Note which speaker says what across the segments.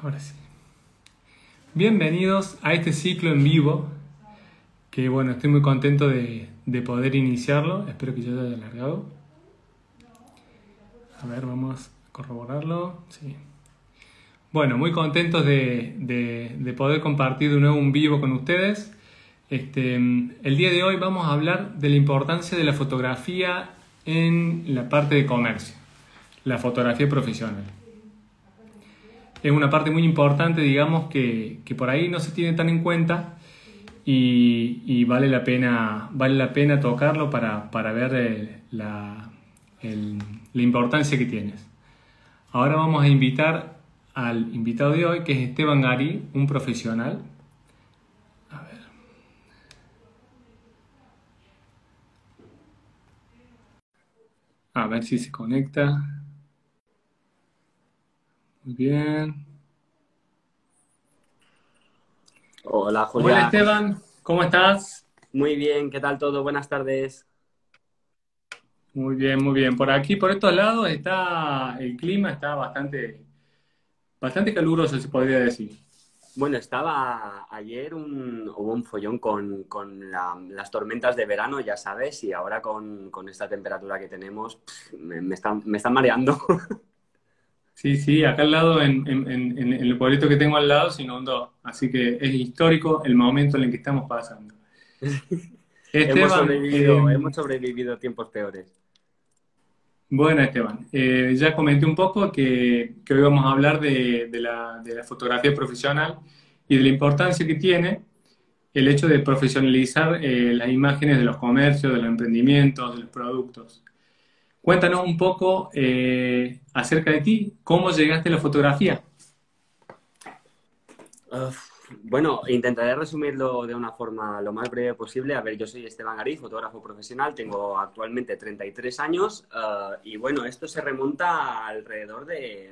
Speaker 1: Ahora sí. Bienvenidos a este ciclo en vivo, que bueno, estoy muy contento de, de poder iniciarlo. Espero que ya haya alargado. A ver, vamos a corroborarlo. Sí. Bueno, muy contentos de, de, de poder compartir de nuevo un vivo con ustedes. Este, el día de hoy vamos a hablar de la importancia de la fotografía en la parte de comercio, la fotografía profesional es una parte muy importante, digamos, que, que, por ahí no se tiene tan en cuenta y, y vale, la pena, vale la pena tocarlo para, para ver el, la, el, la importancia que tienes. Ahora vamos a invitar al invitado de hoy, que es Esteban Gari, un profesional. A ver. A ver si se conecta. Bien.
Speaker 2: Hola, Julián.
Speaker 1: Hola, Esteban. ¿Cómo estás?
Speaker 2: Muy bien, ¿qué tal todo? Buenas tardes.
Speaker 1: Muy bien, muy bien. Por aquí, por estos lados, está el clima está bastante, bastante caluroso, se podría decir.
Speaker 2: Bueno, estaba ayer un, hubo un follón con, con la, las tormentas de verano, ya sabes, y ahora con, con esta temperatura que tenemos, pff, me, me, están, me están mareando.
Speaker 1: Sí, sí, acá al lado, en, en, en, en, el pueblito que tengo al lado, se inundó. Así que es histórico el momento en el que estamos pasando.
Speaker 2: Esteban, hemos, sobrevivido, eh, hemos sobrevivido tiempos peores.
Speaker 1: Bueno, Esteban, eh, ya comenté un poco que, que hoy vamos a hablar de, de, la, de, la, fotografía profesional y de la importancia que tiene el hecho de profesionalizar eh, las imágenes de los comercios, de los emprendimientos, de los productos. Cuéntanos un poco eh, acerca de ti, cómo llegaste a la fotografía.
Speaker 2: Uh, bueno, intentaré resumirlo de una forma lo más breve posible. A ver, yo soy Esteban Garí, fotógrafo profesional, tengo actualmente 33 años uh, y bueno, esto se remonta alrededor de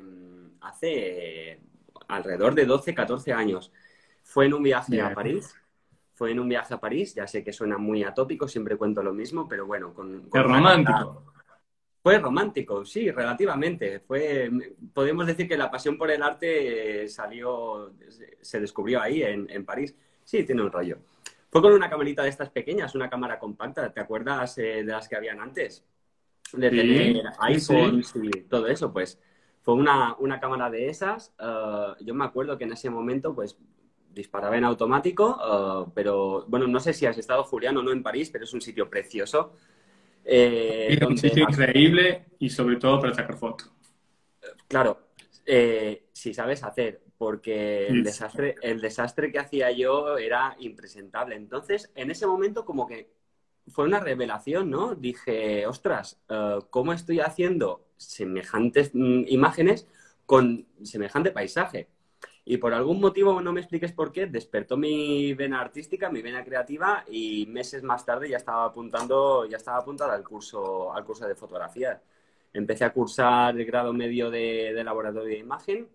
Speaker 2: hace alrededor de 12, 14 años. Fue en un viaje yeah. a París. Fue en un viaje a París, ya sé que suena muy atópico, siempre cuento lo mismo, pero bueno, con...
Speaker 1: romántico.
Speaker 2: Fue romántico, sí, relativamente. Fue, podemos decir que la pasión por el arte salió, se descubrió ahí, en, en París. Sí, tiene un rollo. Fue con una camarita de estas pequeñas, una cámara compacta. ¿Te acuerdas eh, de las que habían antes? De
Speaker 1: Sí,
Speaker 2: tener iPhones
Speaker 1: sí.
Speaker 2: y todo eso, pues. Fue una, una cámara de esas. Uh, yo me acuerdo que en ese momento, pues, disparaba en automático, uh, pero bueno, no sé si has estado, Julián, o no en París, pero es un sitio precioso.
Speaker 1: Eh, es un sitio increíble y sobre todo para sacar fotos.
Speaker 2: Claro, eh, si sabes hacer, porque el desastre, el desastre que hacía yo era impresentable. Entonces, en ese momento como que fue una revelación, ¿no? Dije, ostras, uh, ¿cómo estoy haciendo semejantes mm, imágenes con semejante paisaje? Y por algún motivo, no me expliques por qué, despertó mi vena artística, mi vena creativa y meses más tarde ya estaba apuntando, ya estaba apuntada al curso, al curso de fotografía. Empecé a cursar el grado medio de, de laboratorio de imagen,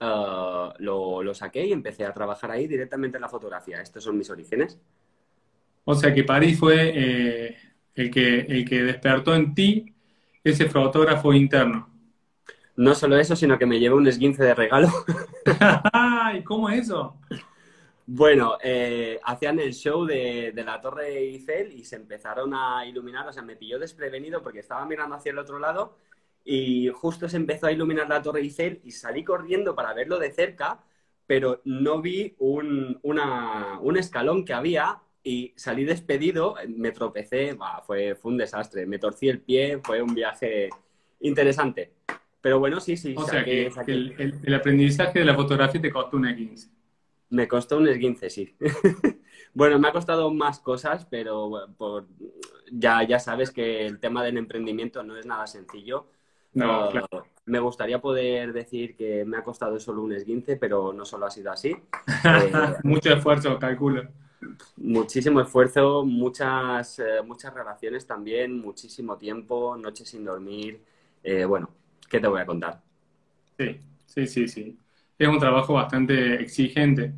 Speaker 2: uh, lo, saqué y empecé a trabajar ahí directamente en la fotografía. Estos son mis orígenes.
Speaker 1: O sea que París fue eh, el, que, el que despertó en ti ese fotógrafo interno.
Speaker 2: No solo eso, sino que me llevé un esguince de regalo.
Speaker 1: ¿Y cómo es eso?
Speaker 2: Bueno, eh, hacían el show de, de, la Torre Eiffel y se empezaron a iluminar, o sea, me pilló desprevenido porque estaba mirando hacia el otro lado y justo se empezó a iluminar la Torre Eiffel y salí corriendo para verlo de cerca, pero no vi un, una, un escalón que había y salí despedido, me tropecé, bah, fue, fue un desastre, me torcí el pie, fue un viaje interesante. Pero bueno, sí, sí.
Speaker 1: O sea, que, el, el, el, aprendizaje de la fotografía te costó un esguince.
Speaker 2: Me costó un esguince, sí. bueno, me ha costado más cosas, pero por, ya, ya sabes que el tema del emprendimiento no es nada sencillo.
Speaker 1: No, uh, claro.
Speaker 2: Me gustaría poder decir que me ha costado solo un esguince, pero no solo ha sido así. eh,
Speaker 1: Mucho esfuerzo, calculo.
Speaker 2: Muchísimo esfuerzo, muchas, eh, muchas relaciones también, muchísimo tiempo, noches sin dormir. Eh, bueno, ¿qué te voy a contar?
Speaker 1: Sí, sí, sí, sí. Es un trabajo bastante exigente.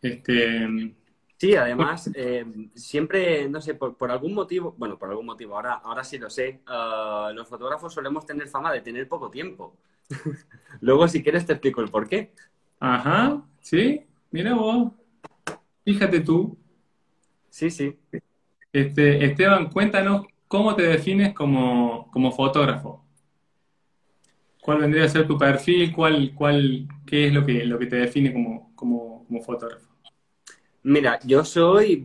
Speaker 1: Este...
Speaker 2: Sí, además, eh, siempre, no sé, por, por, algún motivo, bueno, por algún motivo, ahora, ahora sí lo sé, uh, los fotógrafos solemos tener fama de tener poco tiempo. Luego, si quieres, te explico el por qué.
Speaker 1: Ajá, sí, mira vos. Fíjate tú.
Speaker 2: Sí, sí.
Speaker 1: Este, Esteban, cuéntanos cómo te defines como, fotógrafo. ¿Cuál vendría a ser tu perfil? ¿Cuál, cuál, ¿Qué es lo que, lo que te define como, como, fotógrafo?
Speaker 2: Mira, yo soy,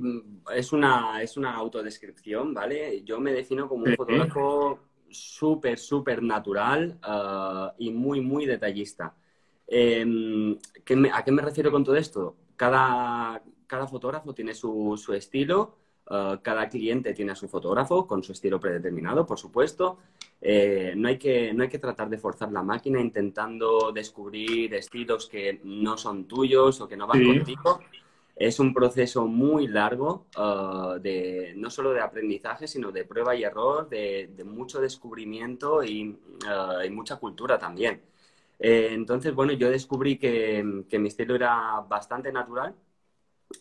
Speaker 2: es una, es una autodescripción, ¿vale? Yo me defino como un fotógrafo súper, súper natural uh, y muy, muy detallista. Em, ¿A qué me refiero con todo esto? Cada, cada fotógrafo tiene su, su estilo, uh, cada cliente tiene a su fotógrafo con su estilo predeterminado, por supuesto. Eh, no, hay que, no hay que tratar de forzar la máquina intentando descubrir estilos que no son tuyos o que no van contigo. Es un proceso muy largo, uh, de, no solo de aprendizaje, sino de prueba y error, de, mucho descubrimiento y, uh, y, mucha cultura también. Eh, entonces, bueno, yo descubrí que, que, mi estilo era bastante natural.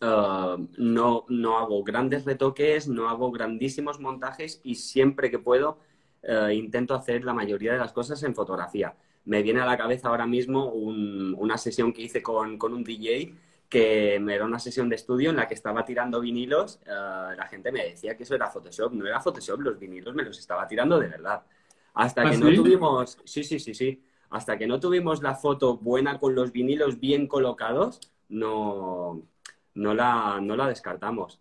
Speaker 2: Uh, no, no hago grandes retoques, no hago grandísimos montajes y siempre que puedo intento hacer la mayoría de las cosas en fotografía. Me viene a la cabeza ahora mismo una sesión que hice con, con un DJ que era una sesión de estudio en la que estaba tirando vinilos, eh, la gente me decía que eso era Photoshop, no era Photoshop, los vinilos me los estaba tirando de verdad. Hasta ¿Ah, que no tuvimos, sí, sí, sí, sí, hasta que no tuvimos la foto buena con los vinilos bien colocados, no, no, la, no la descartamos.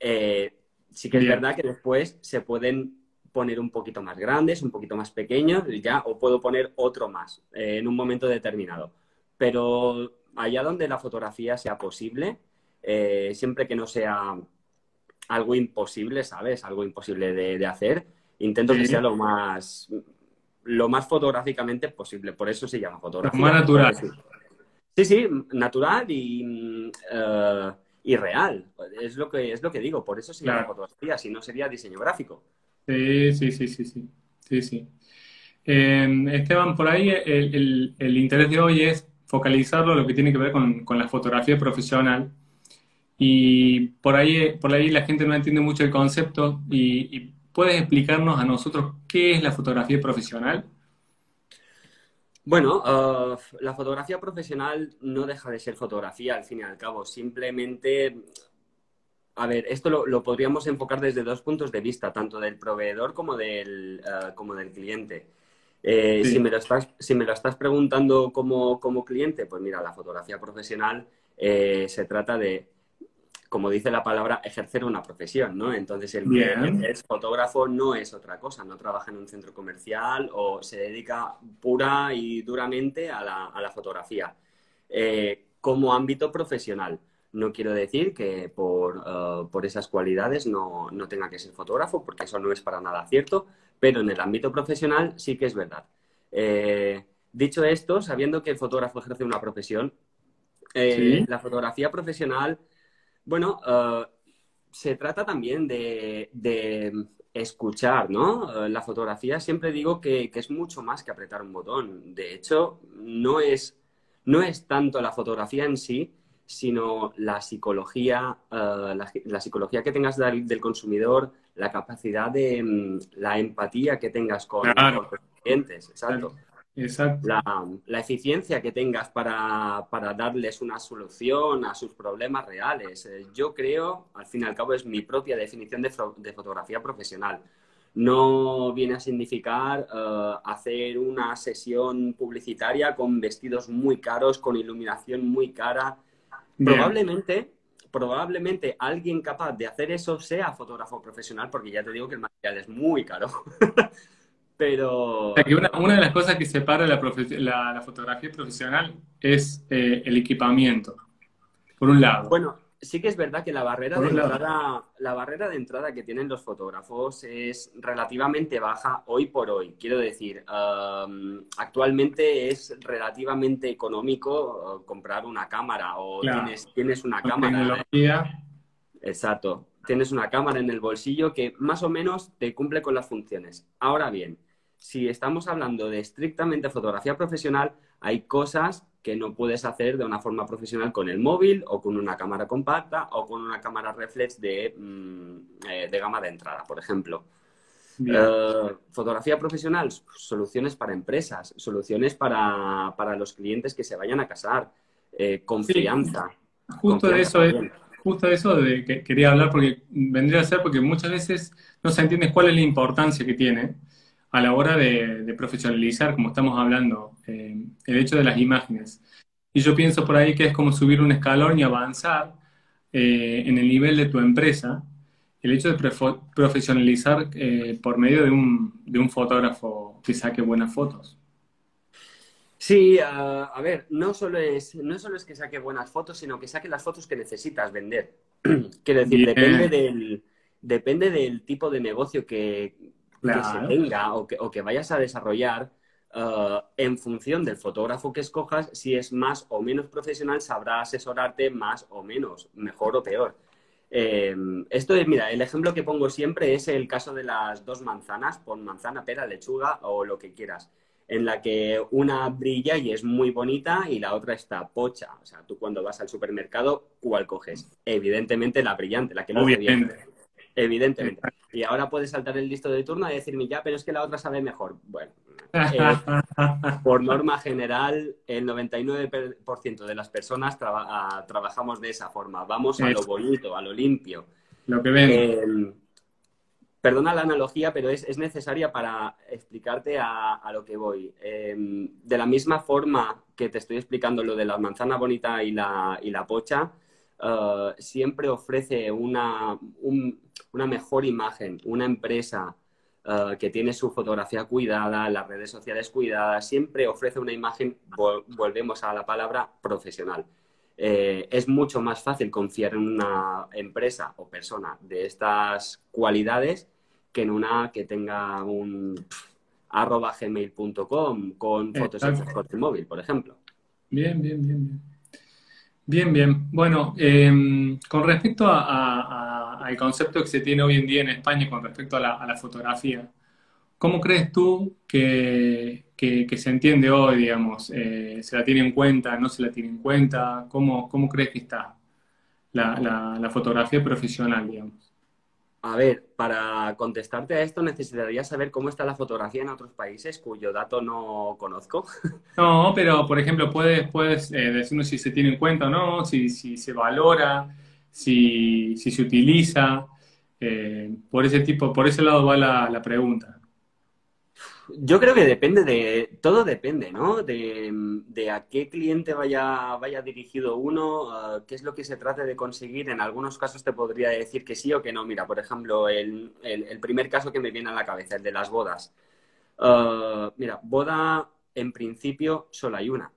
Speaker 2: Eh, sí que es verdad que después se pueden poner un poquito más grandes, un poquito más pequeños, ya, o puedo poner otro más eh, en un momento determinado. Pero allá donde la fotografía sea posible, eh, siempre que no sea algo imposible, ¿sabes? Algo imposible de, hacer, intento que sea lo más, lo más fotográficamente posible. Por eso se llama fotografía.
Speaker 1: Más natural.
Speaker 2: Sí, sí, natural y, eh, y real. Es lo, que, es lo que digo. Por eso se llama fotografía. Si no, sería diseño gráfico.
Speaker 1: Sí, sí, sí, sí, sí. sí. Eh, Esteban, por ahí el, interés de hoy es focalizarlo lo que tiene que ver con, la fotografía profesional. Y por ahí, por ahí la gente no entiende mucho el concepto y, ¿puedes explicarnos a nosotros qué es la fotografía profesional?
Speaker 2: Bueno, uh, la fotografía profesional no deja de ser fotografía al fin y al cabo. Simplemente, a ver, esto lo, podríamos enfocar desde dos puntos de vista, tanto del proveedor como del, uh, como del cliente. Eh, si, me lo estás, si me lo estás preguntando como, cliente, pues mira, la fotografía profesional eh, se trata de, como dice la palabra, ejercer una profesión, ¿no? Entonces el que es fotógrafo no es otra cosa, no trabaja en un centro comercial o se dedica pura y duramente a la, fotografía. Eh, como ámbito profesional. No quiero decir que por, esas cualidades no, no, tenga que ser fotógrafo, porque eso no es para nada cierto, pero en el ámbito profesional sí que es verdad. Eh, dicho esto, sabiendo que el fotógrafo ejerce una profesión, eh, la fotografía profesional, bueno, eh, se trata también de, escuchar, ¿no? la fotografía siempre digo que, es mucho más que apretar un botón. De hecho, no es, no es tanto la fotografía en sí, sino la psicología, la, psicología que tengas del consumidor, la capacidad de mm, la empatía que tengas con, los clientes, exacto. La, eficiencia que tengas para, darles una solución a sus problemas reales. Eh, yo creo, al fin y al cabo, es mi propia definición de, fotografía profesional. No viene a significar eh, hacer una sesión publicitaria con vestidos muy caros, con iluminación muy cara. Probablemente probablemente alguien capaz de hacer eso sea fotógrafo profesional, porque ya te digo que el material es muy caro. Pero...
Speaker 1: una, de las cosas que separa la, la, fotografía profesional es eh, el equipamiento, por un lado.
Speaker 2: Bueno, sí que es verdad que la barrera, de entrada, la barrera de entrada que tienen los fotógrafos es relativamente baja hoy por hoy. Quiero decir, actualmente es relativamente económico uh, comprar una cámara o tienes, tienes una cámara. Exacto. Tienes una cámara en el bolsillo que más o menos te cumple con las funciones. Ahora bien, si estamos hablando de estrictamente fotografía profesional, hay cosas que no puedes hacer de una forma profesional con el móvil o con una cámara compacta o con una cámara reflex de, mm, eh, gama de entrada, por ejemplo. Eh, fotografía profesional, soluciones para empresas, soluciones para, los clientes que se vayan a casar. eh, confianza.
Speaker 1: justo de eso es, justo de eso de que quería hablar porque vendría a ser porque muchas veces no se entiende cuál es la importancia que tiene a la hora de, profesionalizar, como estamos hablando, eh, el hecho de las imágenes. Y yo pienso por ahí que es como subir un escalón y avanzar eh, en el nivel de tu empresa, el hecho de profesionalizar eh, por medio de un, de un, fotógrafo que saque buenas fotos.
Speaker 2: Sí, a ver, no solo, es, no solo es que saque buenas fotos, sino que saque las fotos que necesitas vender. Quiero decir, depende del, depende del tipo de negocio que, se tenga o que, o que, vayas a desarrollar. Uh, en función del fotógrafo que escojas, si es más o menos profesional, sabrá asesorarte más o menos, mejor o peor. Em, esto es, mira, el ejemplo que pongo siempre es el caso de las dos manzanas, pon manzana, pera, lechuga o lo que quieras, en la que una brilla y es muy bonita y la otra está pocha. O sea, tú cuando vas al supermercado, ¿cuál coges? Evidentemente la brillante, la que no. Evidentemente. Y ahora puedes saltar el listo de turno y decirme, ya, pero es que la otra sabe mejor. Bueno, eh, por norma general, el 99% de las personas ah, trabajamos de esa forma. Vamos a lo bonito, a lo limpio.
Speaker 1: Lo que ven.
Speaker 2: Em, perdona la analogía, pero es, necesaria para explicarte a, lo que voy. Em, de la misma forma que te estoy explicando lo de la manzana bonita y la, y la pocha, eh, siempre ofrece una, una, mejor imagen, una empresa eh, que tiene su fotografía cuidada, las redes sociales cuidadas, siempre ofrece una imagen, volvemos a la palabra, profesional. Eh, es mucho más fácil confiar en una empresa o persona de estas cualidades que en una que tenga un arroba gmail.com con fotos en el móvil, por ejemplo.
Speaker 1: Bien, bien, bien, bien. Bien, bien. Bueno, em, con respecto al concepto que se tiene hoy en día en España con respecto a la, fotografía, ¿cómo crees tú que, se entiende hoy, digamos? Eh, ¿Se la tiene en cuenta? ¿No se la tiene en cuenta? ¿Cómo, cómo crees que está la, la fotografía profesional, digamos?
Speaker 2: A ver, para contestarte a esto necesitaría saber cómo está la fotografía en otros países cuyo dato no conozco.
Speaker 1: No, pero por ejemplo, puedes, puedes eh, decirnos si se tiene en cuenta o no, si, si se valora, si, se utiliza. Eh, por ese tipo, por ese lado va la pregunta.
Speaker 2: Yo creo que depende de, todo depende, ¿no? De, a qué cliente vaya, vaya dirigido uno, qué es lo que se trate de conseguir. En algunos casos te podría decir que sí o que no. Mira, por ejemplo, el, primer caso que me viene a la cabeza, el de las bodas. Ah, mira, boda en principio solo hay una.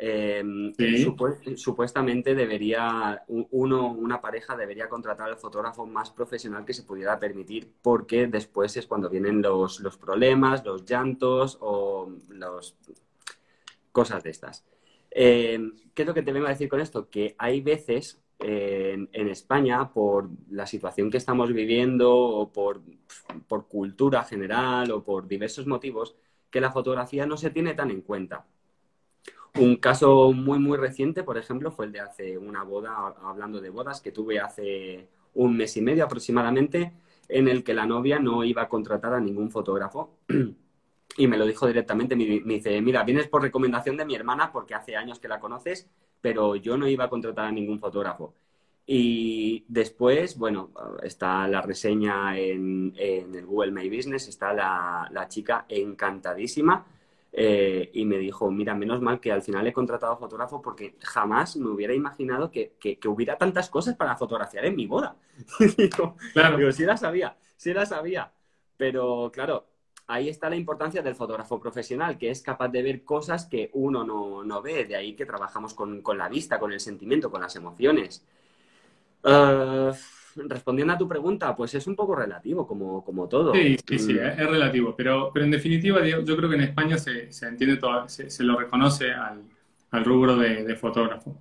Speaker 2: Em, supuestamente debería, uno, una pareja debería contratar al fotógrafo más profesional que se pudiera permitir, porque después es cuando vienen los, problemas, los llantos o los cosas de estas. Em, ¿Qué es lo que te vengo a decir con esto? Que hay veces en, España, por la situación que estamos viviendo o por, por cultura general o por diversos motivos, que la fotografía no se tiene tan en cuenta. Un caso muy, muy reciente, por ejemplo, fue el de hace una boda, hablando de bodas, que tuve hace un mes y medio aproximadamente, en el que la novia no iba a contratar a ningún fotógrafo. y me lo dijo directamente, me, dice, mira, vienes por recomendación de mi hermana porque hace años que la conoces, pero yo no iba a contratar a ningún fotógrafo. Y después, bueno, está la reseña en, el Google My Business, está la, la chica encantadísima eh, y me dijo, mira, menos mal que al final he contratado fotógrafo porque jamás me hubiera imaginado que, hubiera tantas cosas para fotografiar en mi boda. claro. Digo, sí la sabía, sí la sabía. Pero claro, ahí está la importancia del fotógrafo profesional, que es capaz de ver cosas que uno no, ve. De ahí que trabajamos con, la vista, con el sentimiento, con las emociones. Uh, respondiendo a tu pregunta, pues es un poco relativo, como, como todo.
Speaker 1: Sí, sí, sí, mm. es, relativo, pero, pero en definitiva yo creo que en España se, se entiende todo, se, lo reconoce al, al rubro de, fotógrafo.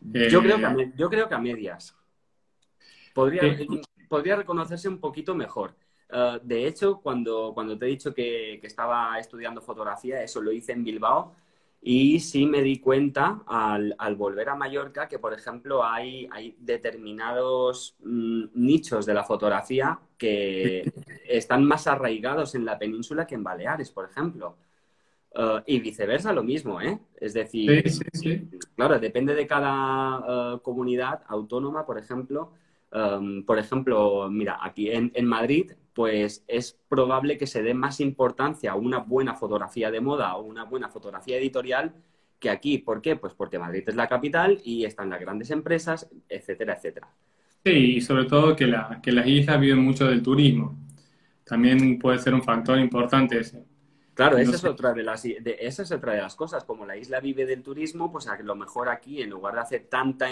Speaker 2: yo, creo que a, eh, yo creo que a medias. Podría, podría reconocerse un poquito mejor. Eh, de hecho, cuando, cuando te he dicho que, que estaba estudiando fotografía, eso lo hice en Bilbao, y sí me di cuenta al, volver a Mallorca que, por ejemplo, hay, hay determinados mm, nichos de la fotografía que están más arraigados en la península que en Baleares, por ejemplo. Uh, y viceversa lo mismo, ¿eh? Es decir, claro, depende de cada uh, comunidad autónoma, por ejemplo. Um, por ejemplo, mira, aquí en, en, Madrid, pues es probable que se dé más importancia a una buena fotografía de moda o una buena fotografía editorial que aquí. ¿Por qué? Pues porque Madrid es la capital y están las grandes empresas, etcétera, etcétera.
Speaker 1: Sí, y sobre todo que, la, que las islas viven mucho del turismo. También puede ser un factor importante ese.
Speaker 2: Claro, esa, es otra de las, esa es otra de las cosas. Como la isla vive del turismo, pues a lo mejor aquí, en lugar de hacer tanta,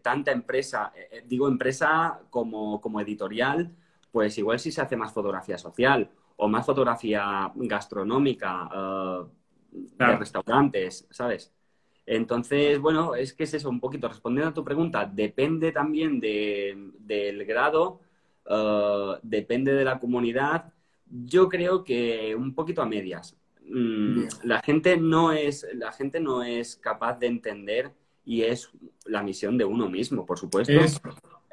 Speaker 2: tanta empresa, eh, eh, digo empresa como, como editorial, pues igual sí se hace más fotografía social o más fotografía gastronómica uh, de restaurantes, ¿sabes? Entonces, bueno, es que es eso, un poquito respondiendo a tu pregunta, depende también del grado, depende de la comunidad yo creo que un poquito a medias. Mm, la, gente no es, la gente no es capaz de entender y es la misión de uno mismo, por supuesto.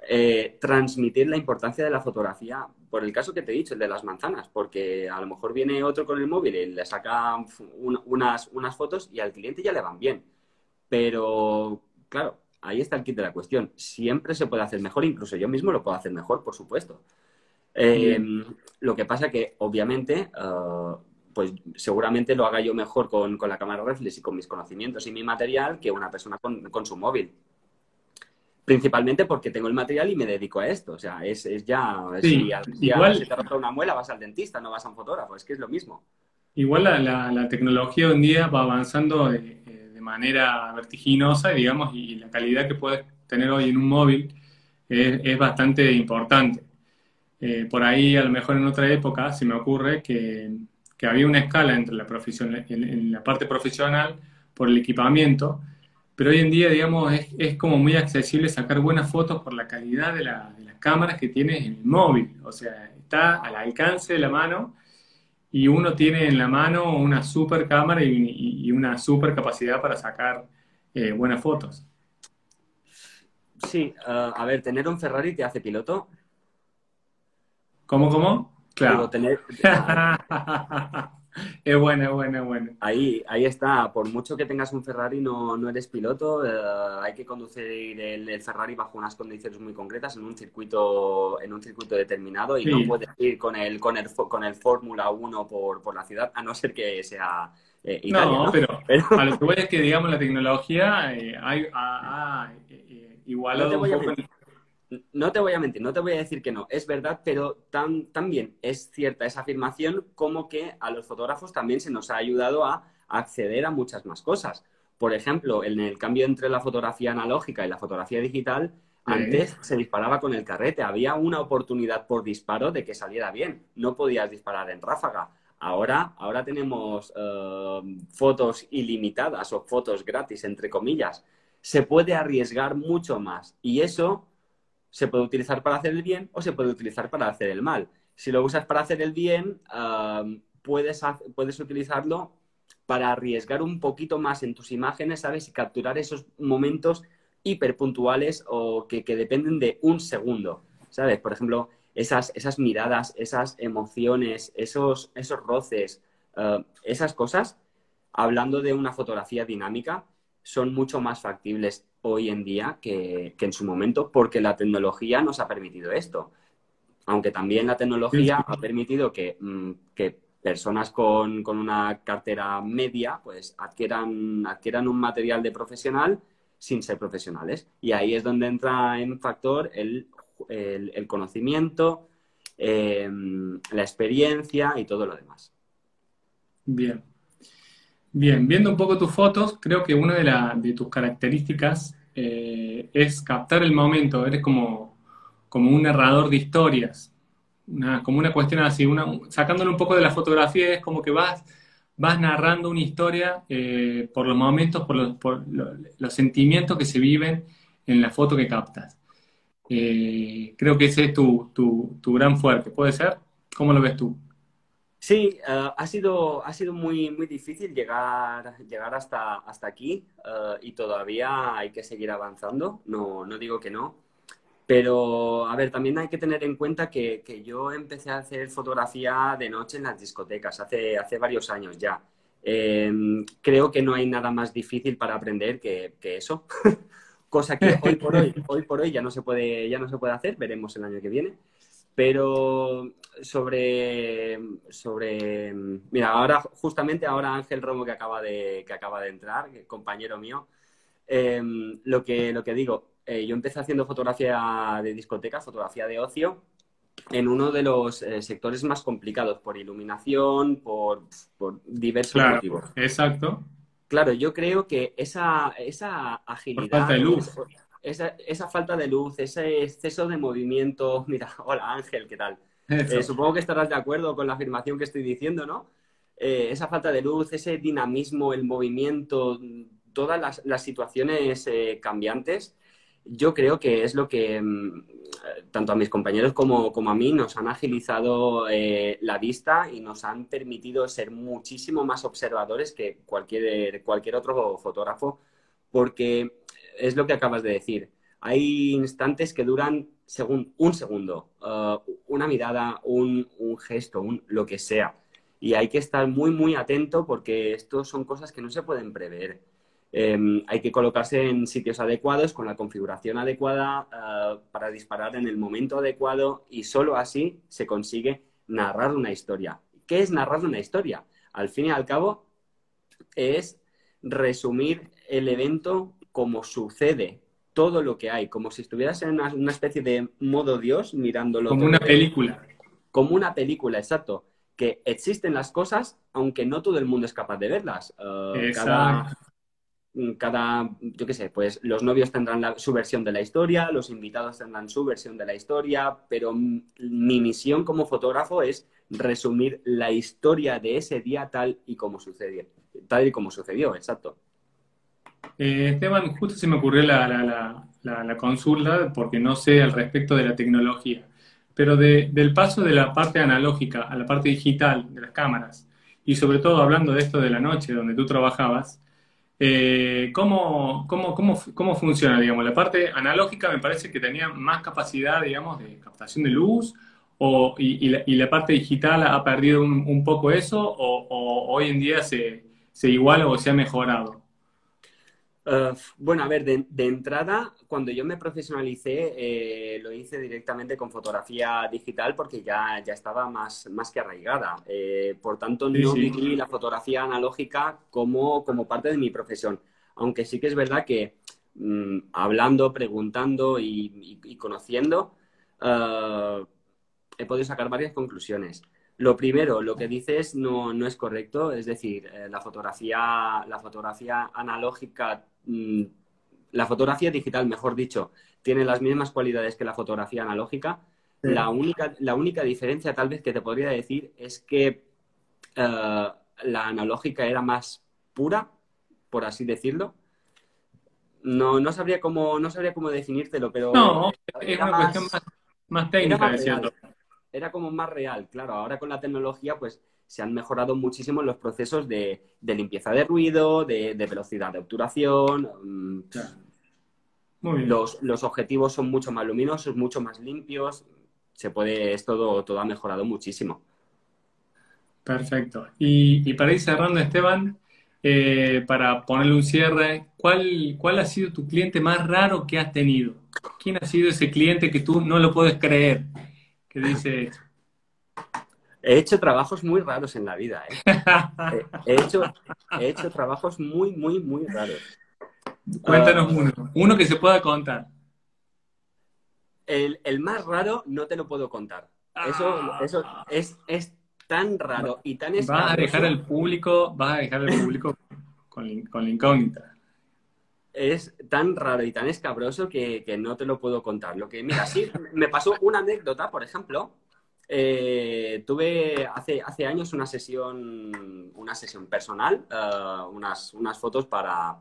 Speaker 2: Eh, transmitir la importancia de la fotografía, por el caso que te he dicho, el de las manzanas, porque a lo mejor viene otro con el móvil y le saca unas, unas fotos y al cliente ya le van bien. Pero, claro, ahí está el kit de la cuestión. Siempre se puede hacer mejor, incluso yo mismo lo puedo hacer mejor, por supuesto. Em, lo que pasa que, obviamente, eh, pues seguramente lo haga yo mejor con, la cámara reflex y con mis conocimientos y mi material que una persona con, su móvil. Principalmente porque tengo el material y me dedico a esto. O sea, es, ya... si igual, te rompe una muela, vas al dentista, no vas a un fotógrafo. Es que es lo mismo.
Speaker 1: Igual la, tecnología hoy en día va avanzando de, manera vertiginosa, digamos, y la calidad que puedes tener hoy en un móvil es bastante importante. Eh, por ahí, a lo mejor en otra época, se me ocurre que, había una escala entre la, profesión, en, la parte profesional por el equipamiento, pero hoy en día, digamos, es, como muy accesible sacar buenas fotos por la calidad de, las cámaras que tienes en el móvil. O sea, está al alcance de la mano y uno tiene en la mano una super cámara y, una super capacidad para sacar eh, buenas fotos.
Speaker 2: Sí, uh, a ver, tener un Ferrari te hace piloto.
Speaker 1: ¿Cómo, cómo? Claro. Tener... es bueno, es bueno, es bueno.
Speaker 2: Ahí, ahí está. Por mucho que tengas un Ferrari, no, no eres piloto. Eh, hay que conducir el, Ferrari bajo unas condiciones muy concretas en un circuito, en un circuito determinado y no puedes ir con el, con el, con el Fórmula 1 por, por la ciudad, a no ser que sea eh, Italia,
Speaker 1: no, Pero, a lo que voy es que, digamos, la tecnología eh, ha, igualado un poco
Speaker 2: no te voy a mentir, no te voy a decir que no, es verdad, pero también es cierta esa afirmación como que a los fotógrafos también se nos ha ayudado a acceder a muchas más cosas. Por ejemplo, en el cambio entre la fotografía analógica y la fotografía digital, antes se disparaba con el carrete, había una oportunidad por disparo de que saliera bien, no podías disparar en ráfaga. Ahora, ahora tenemos eh, fotos ilimitadas o fotos gratis, entre comillas. Se puede arriesgar mucho más y eso se puede utilizar para hacer el bien o se puede utilizar para hacer el mal. Si lo usas para hacer el bien, puedes, puedes utilizarlo para arriesgar un poquito más en tus imágenes, ¿sabes? Y capturar esos momentos hiperpuntuales o que, dependen de un segundo, ¿sabes? Por ejemplo, esas, esas miradas, esas emociones, esos, esos roces, esas cosas, hablando de una fotografía dinámica, son mucho más factibles hoy en día que, en su momento, porque la tecnología nos ha permitido esto. Aunque también la tecnología ha permitido que, mm, personas con, una cartera media pues adquieran, adquieran un material de profesional sin ser profesionales. Y ahí es donde entra en factor el, conocimiento, em, la experiencia y todo lo demás.
Speaker 1: Bien. Bien, viendo un poco tus fotos, creo que una de, de tus características eh, es captar el momento, eres como, como un narrador de historias, como una cuestión así, una, sacándole un poco de la fotografía, es como que vas, vas narrando una historia eh, por los momentos, por, los, por los, sentimientos que se viven en la foto que captas. Eh, creo que ese es tu, tu, tu gran fuerte, ¿puede ser? ¿Cómo lo ves tú?
Speaker 2: Sí, eh, ha sido, ha sido muy, muy difícil llegar, llegar hasta, hasta aquí eh, y todavía hay que seguir avanzando, no, no digo que no. Pero, a ver, también hay que tener en cuenta que, que, yo empecé a hacer fotografía de noche en las discotecas hace, hace varios años ya. Em, creo que no hay nada más difícil para aprender que, eso. Cosa que hoy por hoy, hoy por hoy ya no se puede, ya no se puede hacer, veremos el año que viene. Pero sobre, sobre, mira, ahora, justamente ahora Ángel Romo que acaba de, que acaba de entrar, compañero mío, em, lo, que, lo que digo, eh, yo empecé haciendo fotografía de discoteca, fotografía de ocio, en uno de los eh, sectores más complicados, por iluminación, por, por diversos motivos.
Speaker 1: Exacto.
Speaker 2: Claro, yo creo que esa, esa agilidad.
Speaker 1: falta de luz.
Speaker 2: Esa, esa, falta de luz, ese exceso de movimiento. Mira, hola Ángel, ¿qué tal? Eh, supongo que estarás de acuerdo con la afirmación que estoy diciendo, ¿no? Eh, esa falta de luz, ese dinamismo, el movimiento, todas las, las situaciones cambiantes, yo creo que es lo que mm, tanto a mis compañeros como, a mí nos han agilizado eh, la vista y nos han permitido ser muchísimo más observadores que cualquier, cualquier otro fotógrafo, porque es lo que acabas de decir. Hay instantes que duran según un segundo, uh, una mirada, un, un gesto, un, lo que sea. Y hay que estar muy, muy atento porque esto son cosas que no se pueden prever. Em, hay que colocarse en sitios adecuados, con la configuración adecuada, eh, para disparar en el momento adecuado y solo así se consigue narrar una historia. ¿Qué es narrar una historia? Al fin y al cabo, es resumir el evento como sucede, todo lo que hay, como si estuvieras en una, especie de modo Dios mirándolo.
Speaker 1: Como una película.
Speaker 2: Como una película, exacto. Que existen las cosas, aunque no todo el mundo es capaz de verlas.
Speaker 1: Eh, exacto.
Speaker 2: Mm, cada, yo qué sé, pues los novios tendrán su versión de la historia, los invitados tendrán su versión de la historia, pero mi misión como fotógrafo es resumir la historia de ese día tal y como sucedió, tal y como sucedió, exacto.
Speaker 1: Eh, Esteban, justo se me ocurrió la, la, consulta porque no sé al respecto de la tecnología, pero del paso de la parte analógica a la parte digital de las cámaras, y sobre todo hablando de esto de la noche donde tú trabajabas, eh, ¿cómo, cómo, cómo, cómo, funciona, digamos? La parte analógica me parece que tenía más capacidad, digamos, de captación de luz, o, y, y, la, parte digital ha perdido un, poco eso, o, o, hoy en día se, se iguala o se ha mejorado.
Speaker 2: Eh, bueno, a ver, de, entrada, cuando yo me profesionalicé, eh, lo hice directamente con fotografía digital porque ya, ya estaba más, más que arraigada. Eh, por tanto, no viví la fotografía analógica como, como parte de mi profesión. Aunque sí que es verdad que mm, hablando, preguntando y, conociendo, he podido sacar varias conclusiones. Lo primero, lo que dices no, no es correcto, es decir, la, fotografía, la fotografía analógica la fotografía digital, mejor dicho, tiene las mismas cualidades que la fotografía analógica. La, única, la única diferencia tal vez que te podría decir es que eh, la analógica era más pura, por así decirlo. No, no, sabría, cómo, no sabría cómo definírtelo, pero...
Speaker 1: No, es una cuestión más, técnica,
Speaker 2: era, era como más real, claro. Ahora con la tecnología, pues se han mejorado muchísimo los procesos de, limpieza de ruido, de, velocidad de obturación. Mm, los, objetivos son mucho más luminosos, mucho más limpios. Se puede, es todo, todo ha mejorado muchísimo.
Speaker 1: Perfecto. Y, para ir cerrando, Esteban, eh, para ponerle un cierre, ¿cuál, ¿cuál ha sido tu cliente más raro que has tenido? ¿Quién ha sido ese cliente que tú no lo puedes creer? Que dice,
Speaker 2: He hecho trabajos muy raros en la vida, ¿eh? he, hecho, he hecho trabajos muy, muy, muy raros.
Speaker 1: Cuéntanos uno, uno que se pueda contar.
Speaker 2: El, más raro no te lo puedo contar. Eso, ah. eso es, es, tan raro y tan
Speaker 1: escabroso. Vas a dejar al público, vas a dejar al público con, con la incógnita
Speaker 2: es tan raro y tan escabroso que, que, no te lo puedo contar. Lo que, mira, sí, me pasó una anécdota, por ejemplo, eh, tuve hace, años una sesión, una sesión personal, eh, unas, unas fotos para,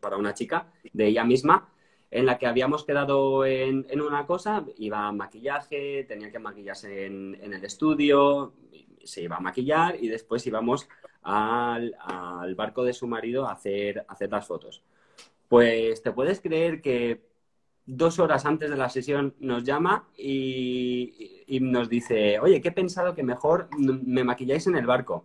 Speaker 2: para una chica de ella misma, en la que habíamos quedado en, una cosa, iba a maquillaje, tenía que maquillarse en, en, el estudio, se iba a maquillar y después íbamos al, al barco de su marido a hacer, a hacer las fotos. Pues te puedes creer que dos horas antes de la sesión nos llama y, nos dice, oye, que he pensado que mejor me maquilláis en el barco.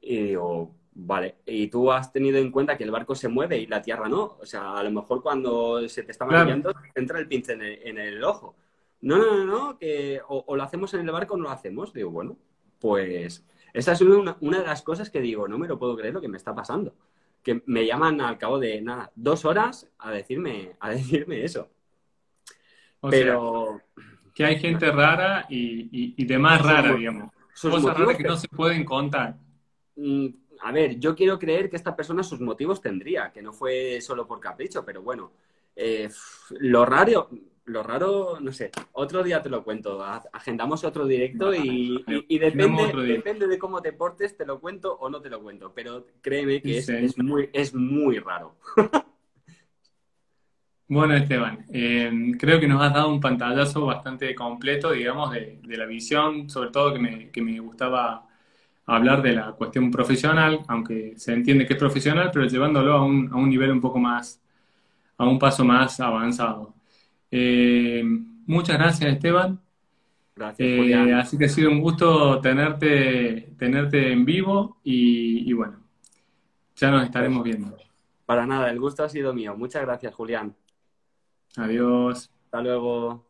Speaker 2: Y digo, vale, y tú has tenido en cuenta que el barco se mueve y la tierra no. O sea, a lo mejor cuando se te está mareando entra el pincel en el, ojo. No, no, no, no, que o, lo hacemos en el barco o no lo hacemos. Digo, bueno, pues esa es una, una, de las cosas que digo, no me lo puedo creer lo que me está pasando. Que me llaman al cabo de nada, dos horas a decirme, a decirme eso.
Speaker 1: Pero. Que hay gente rara y, y, de más rara, digamos. Cosas raras que no se pueden contar.
Speaker 2: Mm, a ver, yo quiero creer que esta persona sus motivos tendría, que no fue solo por capricho, pero bueno, eh, lo raro, lo raro, no sé, otro día te lo cuento, agendamos otro directo y, depende, depende de cómo te portes, te lo cuento o no te lo cuento, pero créeme que es, muy, es muy raro.
Speaker 1: Bueno, Esteban, eh, creo que nos has dado un pantallazo bastante completo, digamos, de, la visión, sobre todo que me, que me, gustaba hablar de la cuestión profesional, aunque se entiende que es profesional, pero llevándolo a un, a un nivel un poco más, a un paso más avanzado. Eh, muchas gracias, Esteban.
Speaker 2: Gracias, eh,
Speaker 1: Así que ha sido un gusto tenerte, tenerte en vivo y, y bueno, ya nos estaremos viendo.
Speaker 2: Para nada, el gusto ha sido mío. Muchas gracias, Julián.
Speaker 1: Adiós.
Speaker 2: Hasta luego.